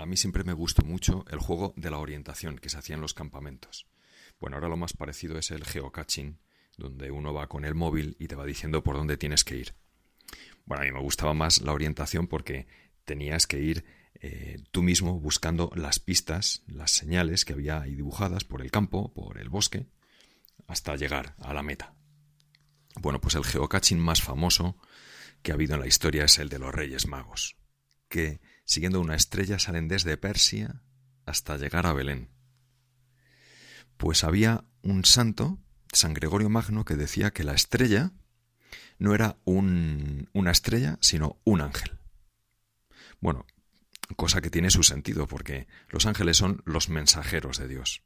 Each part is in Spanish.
a mí siempre me gustó mucho el juego de la orientación que se hacía en los campamentos. Bueno, ahora lo más parecido es el geocaching, donde uno va con el móvil y te va diciendo por dónde tienes que ir. Bueno, a mí me gustaba más la orientación porque tenías que ir eh, tú mismo buscando las pistas, las señales que había ahí dibujadas por el campo, por el bosque, hasta llegar a la meta. Bueno, pues el geocaching más famoso que ha habido en la historia es el de los Reyes Magos, que siguiendo una estrella salen desde Persia hasta llegar a Belén. Pues había un santo, San Gregorio Magno, que decía que la estrella no era una estrella, sino un ángel. Bueno, cosa que tiene su sentido, porque los ángeles son los mensajeros de Dios,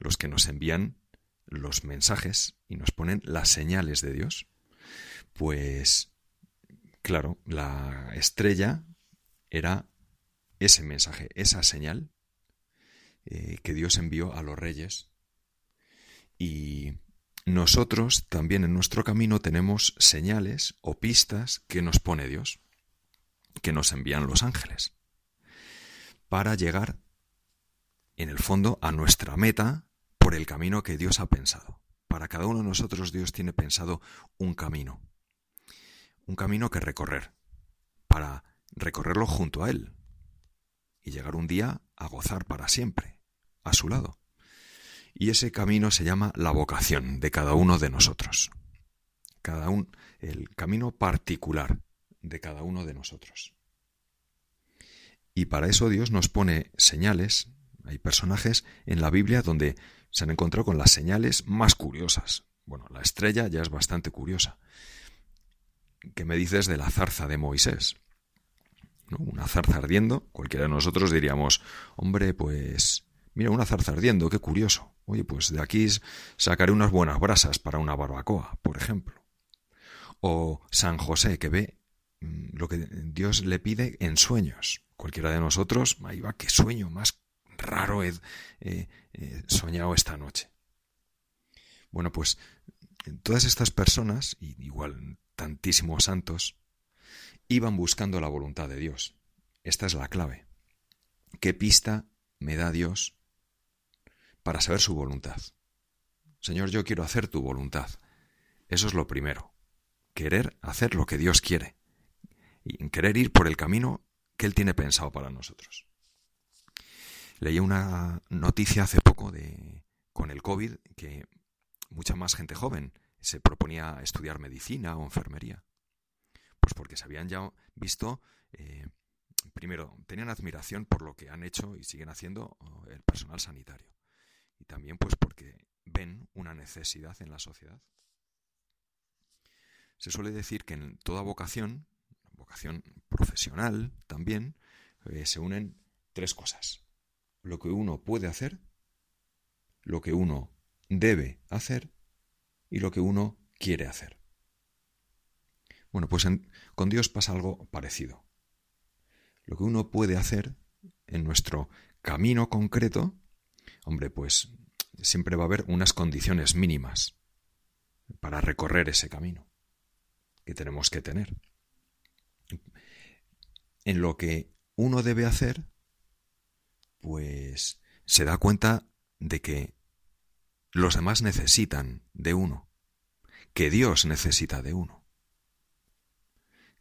los que nos envían los mensajes y nos ponen las señales de Dios. Pues, claro, la estrella era ese mensaje, esa señal eh, que Dios envió a los reyes. Y nosotros también en nuestro camino tenemos señales o pistas que nos pone Dios, que nos envían los ángeles, para llegar, en el fondo, a nuestra meta por el camino que Dios ha pensado. Para cada uno de nosotros Dios tiene pensado un camino, un camino que recorrer, para recorrerlo junto a Él y llegar un día a gozar para siempre, a su lado. Y ese camino se llama la vocación de cada uno de nosotros. Cada un, el camino particular de cada uno de nosotros. Y para eso Dios nos pone señales. Hay personajes en la Biblia donde se han encontrado con las señales más curiosas. Bueno, la estrella ya es bastante curiosa. ¿Qué me dices de la zarza de Moisés? Una zarza ardiendo, cualquiera de nosotros diríamos, hombre, pues mira, una zarza ardiendo, qué curioso. Oye, pues de aquí sacaré unas buenas brasas para una barbacoa, por ejemplo. O San José, que ve mm, lo que Dios le pide en sueños. Cualquiera de nosotros, ahí va, qué sueño más raro he soñado esta noche. Bueno, pues todas estas personas, igual tantísimos santos, iban buscando la voluntad de Dios. Esta es la clave. ¿Qué pista me da Dios para saber su voluntad? Señor, yo quiero hacer tu voluntad. Eso es lo primero. Querer hacer lo que Dios quiere. Y querer ir por el camino que Él tiene pensado para nosotros. Leí una noticia hace poco de con el COVID que mucha más gente joven se proponía estudiar medicina o enfermería. Pues porque se habían ya visto, eh, primero, tenían admiración por lo que han hecho y siguen haciendo el personal sanitario. Y también pues porque ven una necesidad en la sociedad. Se suele decir que en toda vocación, vocación profesional también, eh, se unen tres cosas. Lo que uno puede hacer, lo que uno debe hacer y lo que uno quiere hacer. Bueno, pues con Dios pasa algo parecido. Lo que uno puede hacer en nuestro camino concreto, hombre, pues siempre va a haber unas condiciones mínimas para recorrer ese camino que tenemos que tener. En lo que uno debe hacer, pues se da cuenta de que los demás necesitan de uno, que Dios necesita de uno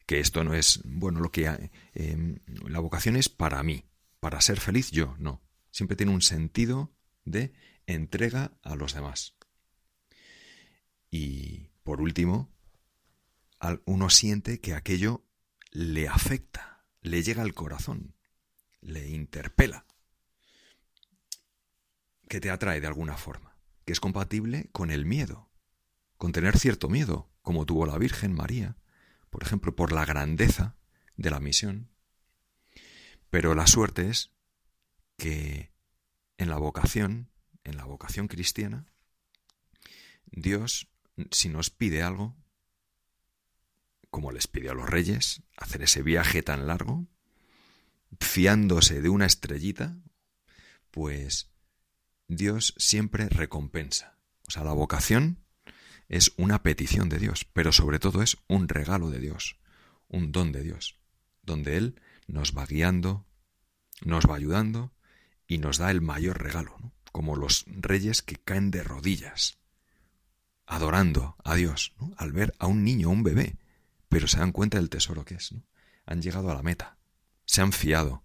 que esto no es, bueno, lo que em, la vocación es para mí, para ser feliz yo, no. Siempre tiene un sentido de entrega a los demás. Y por último, uno siente que aquello le afecta, le llega al corazón, le interpela, que te atrae de alguna forma, que es compatible con el miedo, con tener cierto miedo, como tuvo la Virgen María, por ejemplo, por la grandeza de la misión. Pero la suerte es que en la vocación, en la vocación cristiana, Dios, si nos pide algo, como les pidió a los reyes, hacer ese viaje tan largo, fiándose de una estrellita, pues Dios siempre recompensa. O sea, la vocación es una petición de Dios, pero sobre todo es un regalo de Dios, un don de Dios, donde Él nos va guiando, nos va ayudando y nos da el mayor regalo, como los reyes que caen de rodillas, adorando a Dios, al ver a un niño, un bebé, pero se dan cuenta del tesoro que es. Han llegado a la meta, se han fiado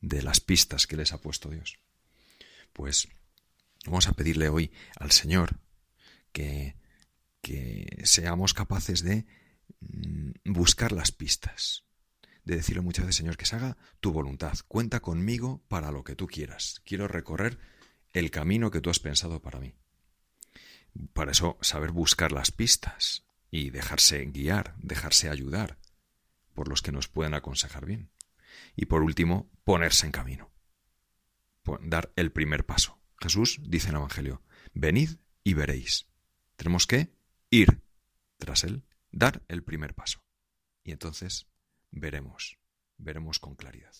de las pistas que les ha puesto Dios. Pues vamos a pedirle hoy al Señor que, que seamos capaces de mm, buscar las pistas, de decirle muchas veces, Señor, que se haga tu voluntad, cuenta conmigo para lo que tú quieras, quiero recorrer el camino que tú has pensado para mí. Para eso, saber buscar las pistas y dejarse guiar, dejarse ayudar por los que nos pueden aconsejar bien. Y por último, ponerse en camino. Dar el primer paso. Jesús dice en el Evangelio, venid y veréis. Tenemos que ir tras él, dar el primer paso. Y entonces veremos, veremos con claridad.